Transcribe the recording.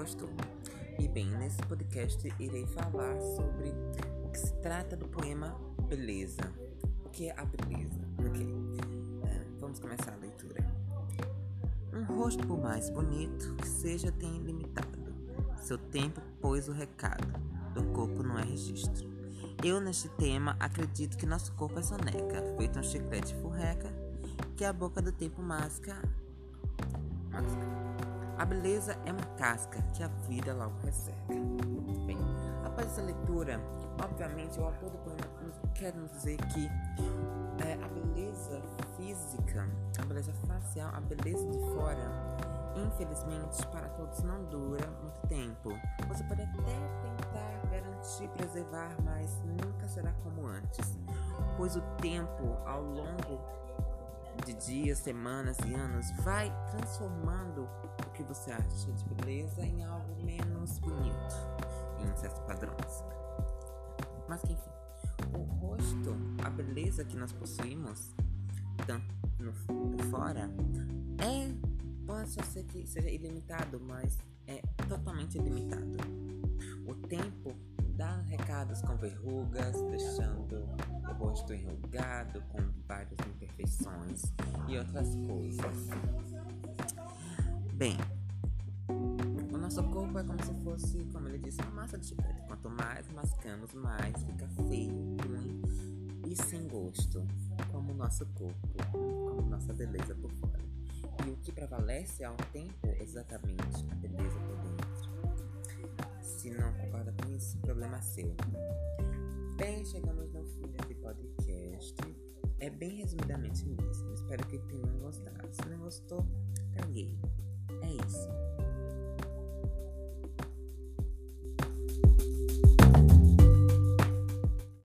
gostou. E bem, nesse podcast irei falar sobre o que se trata do poema Beleza. O que é a beleza? Ok. É, vamos começar a leitura. Um rosto, por mais bonito que seja, tem limitado. Seu tempo pôs o recado. Do corpo não é registro. Eu, neste tema, acredito que nosso corpo é soneca, feito um chiclete furreca, que a boca do tempo masca. masca. A beleza é uma casca que a vida logo resseca. Bem, após essa leitura, obviamente o autor do poema quer nos dizer que é, a beleza física, a beleza facial, a beleza de fora, infelizmente para todos não dura muito tempo. Você pode até tentar garantir, preservar, mas nunca será como antes, pois o tempo ao longo de dias, semanas e anos vai transformando o que você acha de beleza em algo menos bonito em certos padrões. Mas que enfim, o rosto, a beleza que nós possuímos, tanto no, por fora, é pode ser que seja ilimitado, mas é totalmente ilimitado. O tempo dá recados com verrugas, deixando o rosto enrugado, com várias e outras coisas. Bem, o nosso corpo é como se fosse, como ele disse, uma massa de chiclete. Quanto mais mascamos, mais fica feio, ruim e sem gosto, como o nosso corpo, como nossa beleza por fora. E o que prevalece ao tempo é exatamente a beleza por dentro. Se não concorda com isso, problema seu. Bem, chegamos no fim desse podcast. É bem resumidamente mesmo. Espero que tenham gostado. Se não gostou, caguei. É isso.